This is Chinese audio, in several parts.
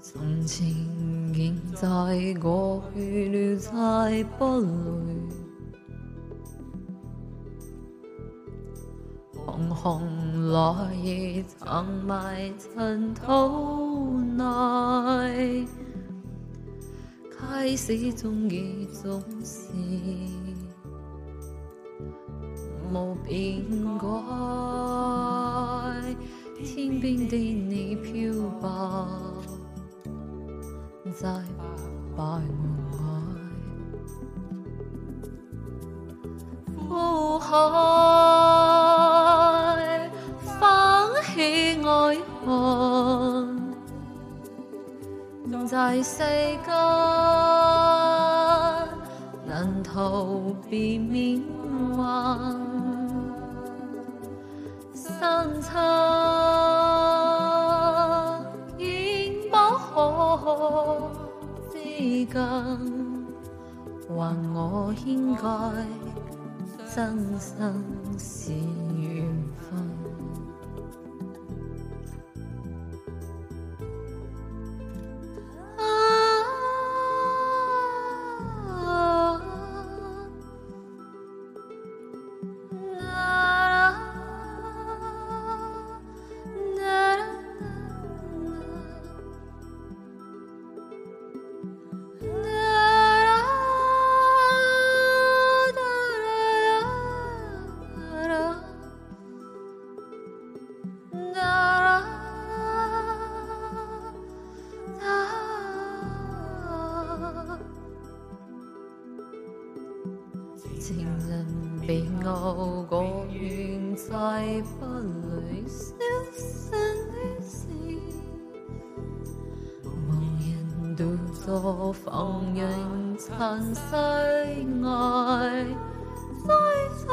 从前仍在过去了，再不累。红红落叶藏埋尘土内，开始终结总是无变改。天边的你漂泊在百无外，苦海。在世间难逃避命运，生之间，还我应该真心是。情人被熬过，缘再不累，消失的是无人独坐，放任尘世外，再错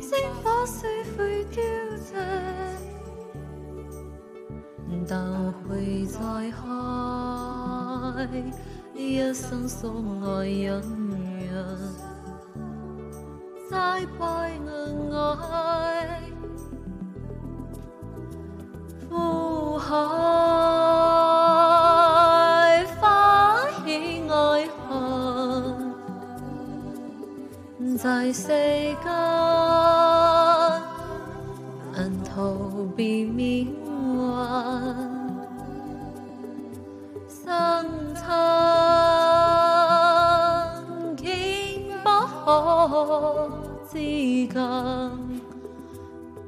星火虽会凋谢，但会再开，一生所爱隐忍。再拜恩爱，苦海翻起爱恨，在世间难逃避命运之间，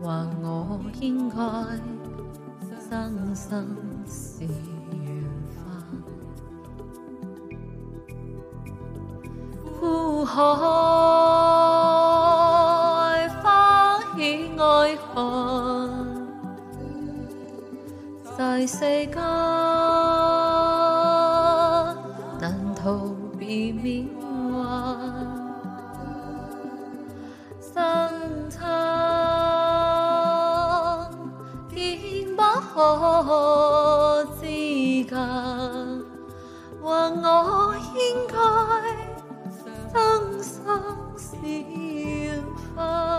或我应该生生是缘分，苦海翻起爱恨，在世间难逃避命运。我之间或我应该生生是分